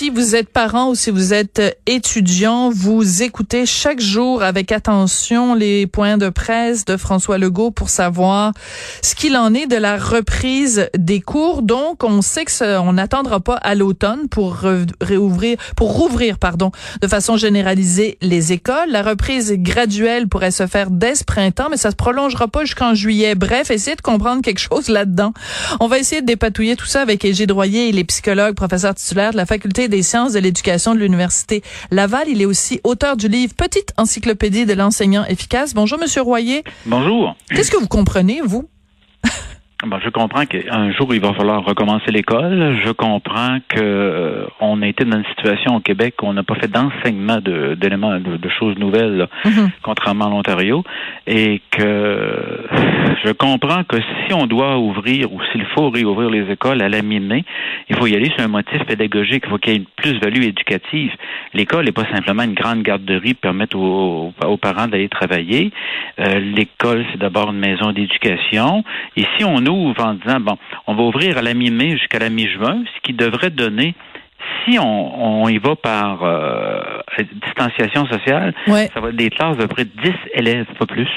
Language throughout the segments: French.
Si vous êtes parent ou si vous êtes étudiant, vous écoutez chaque jour avec attention les points de presse de François Legault pour savoir ce qu'il en est de la reprise des cours. Donc, on sait que on n'attendra pas à l'automne pour réouvrir, pour rouvrir, pardon, de façon généralisée les écoles. La reprise graduelle pourrait se faire dès ce printemps, mais ça se prolongera pas jusqu'en juillet. Bref, essayez de comprendre quelque chose là-dedans. On va essayer de dépatouiller tout ça avec Égide Royer et les psychologues, professeurs titulaires de la faculté des sciences de l'éducation de l'Université Laval. Il est aussi auteur du livre Petite encyclopédie de l'enseignant efficace. Bonjour, Monsieur Royer. Bonjour. Qu'est-ce que vous comprenez, vous? Ben, je comprends qu'un jour il va falloir recommencer l'école. Je comprends que euh, on a été dans une situation au Québec où on n'a pas fait d'enseignement d'éléments de, de, choses nouvelles, mm-hmm. contrairement à l'Ontario, et que je comprends que si on doit ouvrir ou s'il faut réouvrir les écoles à la mi-mai, il faut y aller sur un motif pédagogique. Il faut qu'il y ait une plus-value éducative. L'école n'est pas simplement une grande garderie pour permettre aux, aux parents d'aller travailler. Euh, l'école, c'est d'abord une maison d'éducation. Et si on ouvre en disant, bon, on va ouvrir à la mi-mai jusqu'à la mi-juin, ce qui devrait donner si on, y va par euh, distanciation sociale, ça va être des classes de près de 10 élèves, pas plus.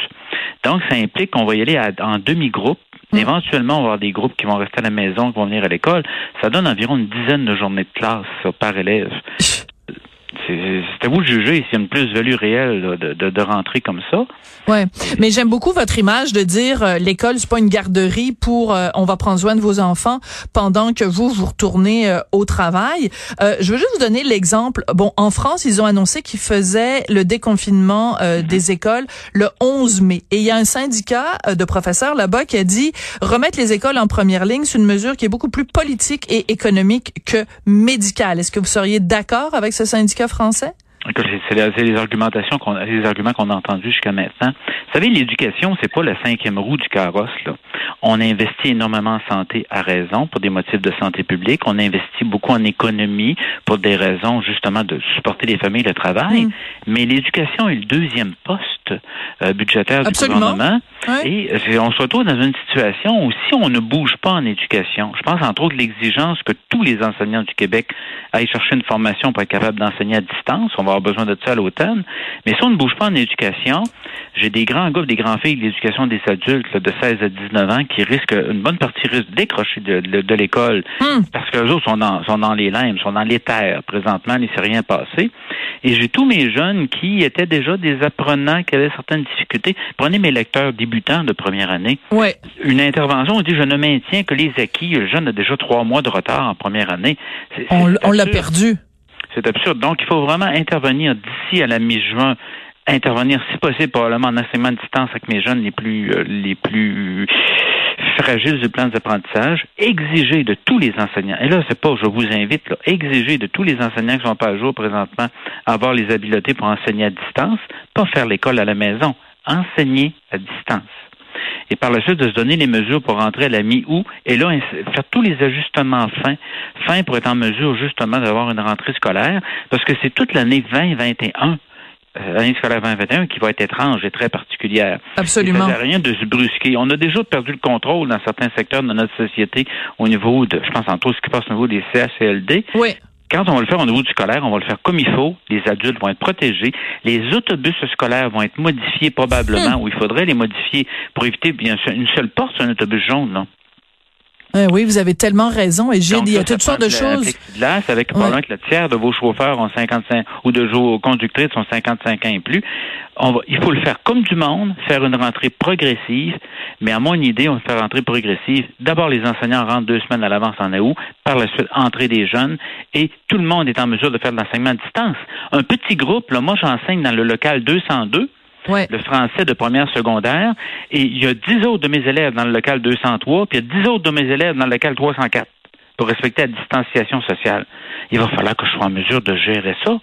Donc, ça implique qu'on va y aller en demi-groupe. Mm. Éventuellement, on va avoir des groupes qui vont rester à la maison, qui vont venir à l'école. Ça donne environ une dizaine de journées de classe par élève. C'est à vous de juger s'il y a une plus-value réelle de, de, de, rentrer comme ça. Ouais, mais j'aime beaucoup votre image de dire euh, l'école c'est pas une garderie pour euh, on va prendre soin de vos enfants pendant que vous vous retournez euh, au travail. Euh, je veux juste vous donner l'exemple. Bon, en France, ils ont annoncé qu'ils faisaient le déconfinement mm-hmm. des écoles le 11 mai et il y a un syndicat de professeurs là-bas qui a dit remettre les écoles en première ligne, c'est une mesure qui est beaucoup plus politique et économique que médicale. Est-ce que vous seriez d'accord avec ce syndicat C'est les argumentations qu'on les arguments qu'on a entendus jusqu'à maintenant. Vous savez, l'éducation, c'est pas la cinquième roue du carrosse. Là. On investit énormément en santé à raison pour des motifs de santé publique. On investit beaucoup en économie pour des raisons justement de supporter les familles, le travail. Mm. Mais l'éducation est le deuxième poste euh, budgétaire du gouvernement. Et euh, on se retrouve dans une situation où si on ne bouge pas en éducation, je pense entre autres l'exigence que tous les enseignants du Québec aillent chercher une formation pour être capable d'enseigner à distance. On va avoir besoin de ça à l'automne. Mais si on ne bouge pas en éducation, j'ai des grands gars, des grands filles de l'éducation des adultes de 16 à 19 ans qui risquent, une bonne partie risque de décrocher de, l'école hmm. parce que les autres sont dans, sont dans les limbes, sont dans les terres présentement, il ne s'est rien passé. Et j'ai tous mes jeunes qui étaient déjà des apprenants qui avaient certaines difficultés. Prenez mes lecteurs débutants de première année. Ouais. Une intervention, on dit je ne maintiens que les acquis. Le jeune a déjà trois mois de retard en première année. on l'a perdu. C'est absurde. Donc, il faut vraiment intervenir d'ici à la mi-juin intervenir, si possible, probablement en enseignement de distance avec mes jeunes les plus euh, les plus fragiles du plan d'apprentissage, exiger de tous les enseignants, et là, c'est pas je vous invite, là, exiger de tous les enseignants qui sont pas à jour présentement avoir les habiletés pour enseigner à distance, pas faire l'école à la maison, enseigner à distance. Et par la suite de se donner les mesures pour rentrer à la mi-août et là faire tous les ajustements fins, fins pour être en mesure justement d'avoir une rentrée scolaire parce que c'est toute l'année 2021 euh, l'année scolaire 2021 qui va être étrange et très particulière. Absolument. Il ne rien de se brusquer. On a déjà perdu le contrôle dans certains secteurs de notre société au niveau de, je pense entre autres ce qui passe au niveau des CHLD. Oui quand on va le faire au niveau du scolaire, on va le faire comme il faut. Les adultes vont être protégés. Les autobus scolaires vont être modifiés probablement, hmm. ou il faudrait les modifier pour éviter bien une seule porte sur un autobus jaune. Non? Euh, oui, vous avez tellement raison. Et j'ai, il y a toutes sortes de choses. avec probablement que le tiers de vos chauffeurs ont 55 ou de vos conductrices ont 55 ans et plus. On va, il faut le faire comme du monde, faire une rentrée progressive. Mais à mon idée, on va faire rentrée progressive. D'abord, les enseignants rentrent deux semaines à l'avance en août. Par la suite, entrée des jeunes. Et tout le monde est en mesure de faire de l'enseignement à distance. Un petit groupe, là, moi, j'enseigne dans le local 202 le français de première secondaire, et il y a dix autres de mes élèves dans le local 203, puis il y a dix autres de mes élèves dans le local 304 pour respecter la distanciation sociale. Il va falloir que je sois en mesure de gérer ça.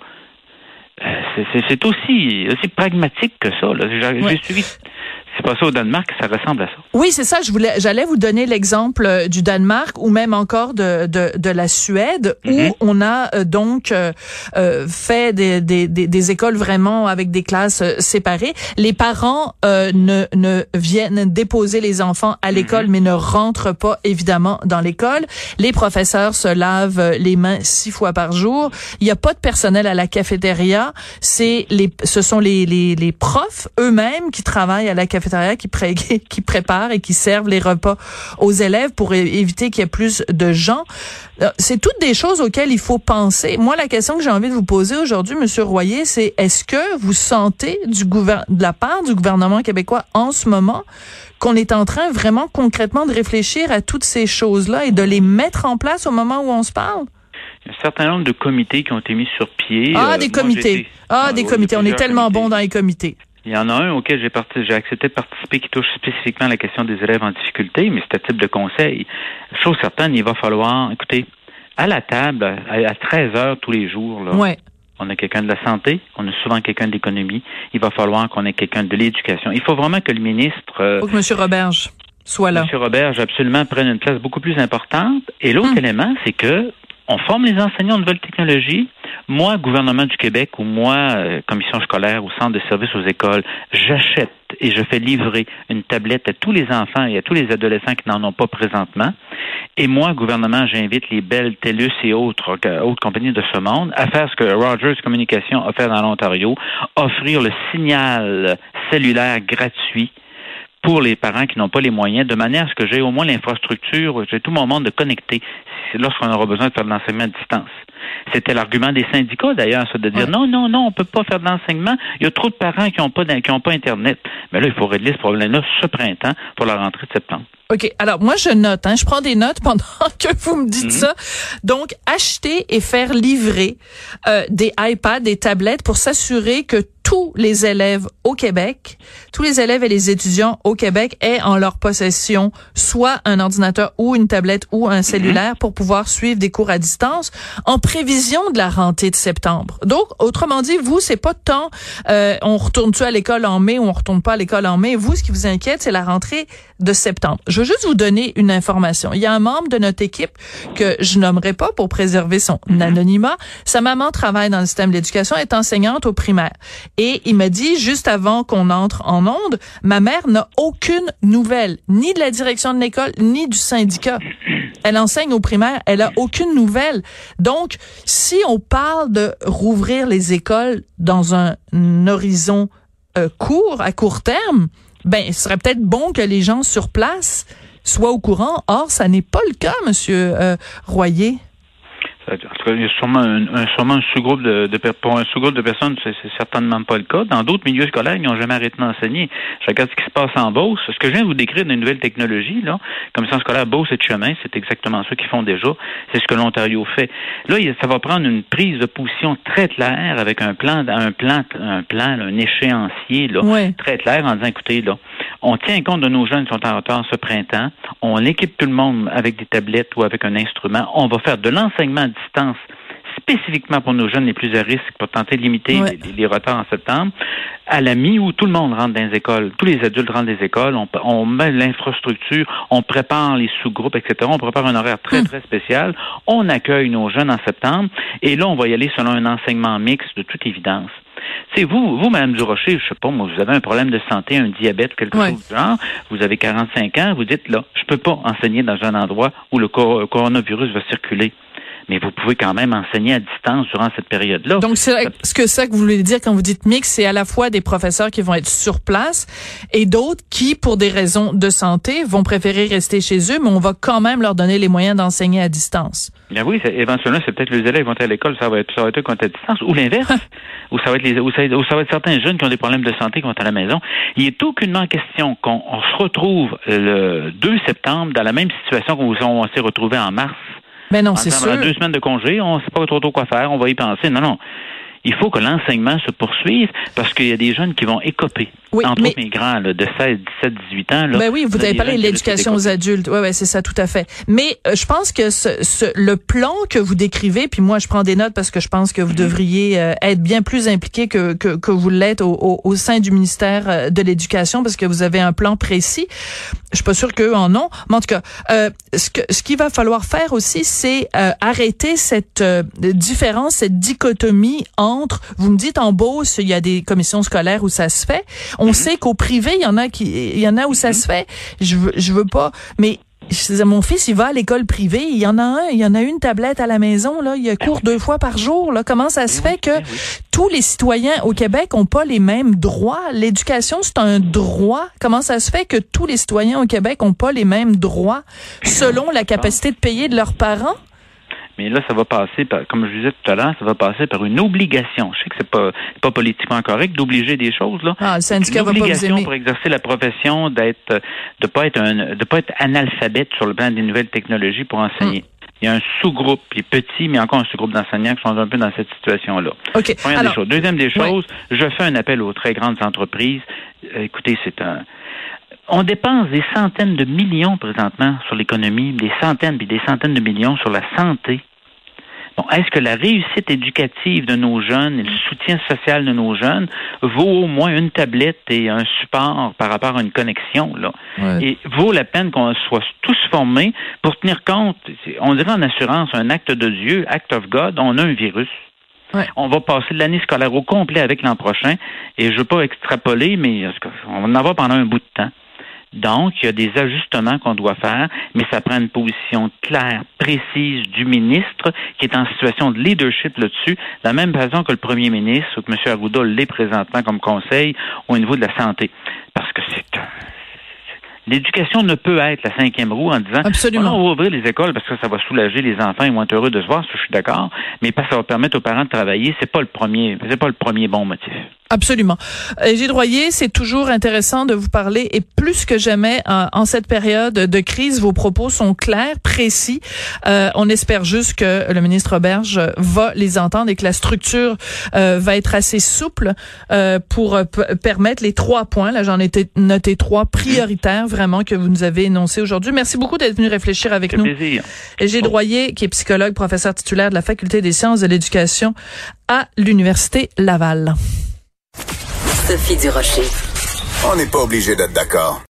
Euh, c'est aussi, aussi pragmatique que ça. J'ai suivi c'est pas ça au Danemark, ça ressemble à ça. Oui, c'est ça. Je voulais, j'allais vous donner l'exemple euh, du Danemark ou même encore de de, de la Suède où mhm. on a euh, donc euh, fait des, des, des, écoles vraiment avec des classes séparées. Les parents ne ne viennent déposer les enfants à l'école, mhm. mais ne rentrent pas évidemment dans l'école. Les professeurs se lavent les mains six fois par jour. Il n'y a pas de personnel à la cafétéria. C'est les, ce sont les les, les profs eux-mêmes qui travaillent à la cafétéria qui, pré qui préparent et qui servent les repas aux élèves pour éviter qu'il y ait plus de gens. Euh, c'est toutes des choses auxquelles il faut penser. Moi, la question que j'ai envie de vous poser aujourd'hui, Monsieur Royer, c'est est-ce que vous sentez du de la part du gouvernement québécois en ce moment qu'on est en train vraiment concrètement de réfléchir à toutes ces choses-là et de les mettre en place au moment où on se parle? Il y a un certain nombre de comités qui ont été mis sur pied. Ah, euh, des comités. Ah, des comités. On est tellement bon dans les comités. Il y en a un auquel j'ai j'ai accepté de participer qui touche spécifiquement la question des élèves en difficulté, mais c'est un type de conseil. Chose certaine, il va falloir, écoutez, à la table, à, 13 heures tous les jours, là, on a quelqu'un de la santé, on a souvent quelqu'un de l'économie, il va falloir qu'on ait quelqu'un de l'éducation. Il faut vraiment que le ministre... Euh, faut que M. Roberge soit là. M. Roberge, absolument, prenne une place beaucoup plus importante. Et l'autre hum. élément, c'est que on forme les enseignants de nouvelles technologies, moi, gouvernement du Québec ou moi, euh, commission scolaire ou centre de services aux écoles, j'achète et je fais livrer une tablette à tous les enfants et à tous les adolescents qui n'en ont pas présentement. Et moi, gouvernement, j'invite les belles TELUS et autres, autres compagnies de ce monde à faire ce que Rogers Communication a fait dans l'Ontario, offrir le signal cellulaire gratuit pour les parents qui n'ont pas les moyens, de manière à ce que j'ai au moins l'infrastructure, j'ai tout mon monde de connecter lorsqu'on aura besoin de faire de l'enseignement à distance. C'était l'argument des syndicats d'ailleurs, de dire non, non, non, on peut pas faire de l'enseignement. Il y a trop de parents qui n'ont pas qui ont pas Internet. Mais là, il faut régler ce problème-là ce printemps pour la rentrée de septembre. OK. Alors, moi, je note. Hein, je prends des notes pendant que vous me dites mhm. ça. Donc, acheter et faire livrer euh, des iPads, des tablettes pour s'assurer que tous les élèves au Québec, tous les élèves et les étudiants au Québec aient en leur possession soit un ordinateur ou une tablette ou un cellulaire pour pouvoir suivre des cours à distance en prévision de la rentrée de septembre. Donc, autrement dit, vous, c'est pas tant euh, on retourne-tu à l'école en mai ou on retourne pas à l'école en mai? Vous, ce qui vous inquiète, c'est la rentrée de septembre. Je veux juste vous donner une information. Il y a un membre de notre équipe que je nommerai pas pour préserver son anonymat. Sa maman travaille dans le système d'éducation, est enseignante au primaire. Et il m'a dit, juste avant qu'on entre en onde, ma mère n'a aucune nouvelle, ni de la direction de l'école, ni du syndicat. Elle enseigne au primaire, elle a aucune nouvelle. Donc, si on parle de rouvrir les écoles dans un horizon euh, court, à court terme, ben, ce serait peut-être bon que les gens sur place soient au courant. Or, ça n'est pas le cas, Monsieur euh, Royer. Il y a sûrement un, sûrement un sous-groupe de, de, pour un sous-groupe de personnes, c'est certainement pas le cas. Dans d'autres milieux scolaires, ils n'ont jamais arrêté d'enseigner. Je regarde ce qui se passe en Beauce. Ce que je viens de vous décrire d'une nouvelle technologie, là, commission scolaire Beauce et de chemin, c'est exactement ce qu'ils font déjà. C'est ce que l'Ontario fait. Là, ça va prendre une prise de position très claire avec un plan, un plan, un plan, un échéancier, là, très clair en disant, écoutez, là, on tient compte de nos jeunes qui sont en retard ce printemps. On équipe tout le monde avec des tablettes ou avec un instrument. On va faire de l'enseignement distance spécifiquement pour nos jeunes les plus à risque pour tenter de limiter les, retards en septembre, à la mi où tout le monde rentre dans les écoles, tous les adultes rentrent dans les écoles, on, met l'infrastructure, on prépare les sous-groupes, etc. On prépare un horaire très, hmm. très spécial. On accueille nos jeunes en septembre et là, on va y aller selon un enseignement mixte de toute évidence. C'est vous, vous, Mme Durocher, je sais pas, moi, vous avez un problème de santé, un diabète, quelque chose du genre, vous avez 45 ans, vous dites, là, je peux pas enseigner dans un endroit où le coronavirus va circuler. Mais vous pouvez quand même enseigner à distance durant cette période-là. Donc, c'est ce que ça que vous voulez dire quand vous dites mix, c'est à la fois des professeurs qui vont être sur place et d'autres qui, pour des raisons de santé, vont préférer rester chez eux, mais on va quand même leur donner les moyens d'enseigner à distance. Bien oui, éventuellement, c'est peut-être les élèves qui vont être à l'école, ça va être ça va être à distance, ou l'inverse, ou ça va être les, ou ça, ou ça, va être certains jeunes qui ont des problèmes de santé qui vont être à la maison. Il est aucunement question qu'on se retrouve le 2 septembre dans la même situation qu'on s'est retrouvé en mars. Ben non, c'est sûr. Deux semaines de congé, on ne sait pas trop, trop quoi faire, on va y penser. Non, non il faut que l'enseignement se poursuive parce qu'il y a des jeunes qui vont écoper. Oui, entre autres migrants de 16, 17, 18 ans. Là, ben oui, vous avez parlé de l'éducation aux adultes. Oui, ouais, c'est ça, tout à fait. Mais euh, je pense que ce, ce, le plan que vous décrivez, puis moi je prends des notes parce que je pense que vous mhm. devriez euh, être bien plus impliqué que, que, que vous l'êtes au, au, au, sein du ministère euh, de l'Éducation parce que vous avez un plan précis. Je suis pas sûre qu'eux en ont. Mais en tout cas, ce, que, ce qu'il va falloir faire aussi, c'est arrêter cette différence, cette dichotomie entre, vous me dites en Beauce, il y a des commissions scolaires où ça se fait. On mhm. sait qu'au privé, il y en a qui, il y en a où ça mhm. se fait. Je veux, je veux pas, mais mon fils, il va à l'école privée. Il y en a un, il y en a une tablette à la maison. Là, il a cours deux fois par jour. Là, comment ça se fait que tous les citoyens au Québec ont pas les mêmes droits? L'éducation, c'est un droit. Comment ça se fait que tous les citoyens au Québec ont pas les mêmes droits selon la capacité de payer de leurs parents? Mais là, ça va passer, par, comme je disais tout à l'heure, ça va passer par une obligation. Je sais que c'est pas pas politiquement correct d'obliger des choses là. Ah, le syndicat une obligation pour exercer la profession d'être de pas être un de pas être analphabète sur le plan des nouvelles technologies pour enseigner. Hmm. Il y a un sous-groupe qui est petit, mais encore un sous-groupe d'enseignants qui sont un peu dans cette situation-là. OK. Première des choses. Deuxième des choses, je fais un appel aux très grandes entreprises. Euh, écoutez, c'est un on dépense des centaines de millions présentement sur l'économie, des centaines puis des centaines de millions sur la santé. Bon, est-ce que la réussite éducative de nos jeunes et le soutien social de nos jeunes vaut au moins une tablette et un support par rapport à une connexion, là? Et vaut la peine qu'on soit tous formés pour tenir compte, on dirait en assurance, un acte de Dieu, act of God, on a un virus. On va passer l'année scolaire au complet avec l'an prochain. Et je ne veux pas extrapoler, mais on va en avoir pendant un bout de temps? Donc, il y a des ajustements qu'on doit faire, mais ça prend une position claire, précise du ministre qui est en situation de leadership là-dessus, de la même façon que le premier ministre ou que M. Arruda l'est présentement comme conseil au niveau de la santé. Parce que c'est L'éducation ne peut être la cinquième roue en disant Absolument. on va ouvrir les écoles parce que ça va soulager les enfants, ils vont être heureux de se voir, je suis d'accord, mais parce que ça va permettre aux parents de travailler, c'est pas le premier, c'est pas le premier bon motif. Absolument. Gilles Droyer, c'est toujours intéressant de vous parler et plus que jamais en, cette période de crise, vos propos sont clairs, précis. Euh, on espère juste que le ministre Berge va les entendre et que la structure euh, va être assez souple euh, pour permettre les trois points. Là, j'en ai noté trois prioritaires vraiment que vous nous avez énoncés aujourd'hui. Merci beaucoup d'être venu réfléchir avec nous. Plaisir. Gilles Droyer, qui est psychologue, professeur titulaire de la Faculté des sciences de l'éducation à l'Université Laval. Sophie Durocher. On n'est pas obligé d'être d'accord.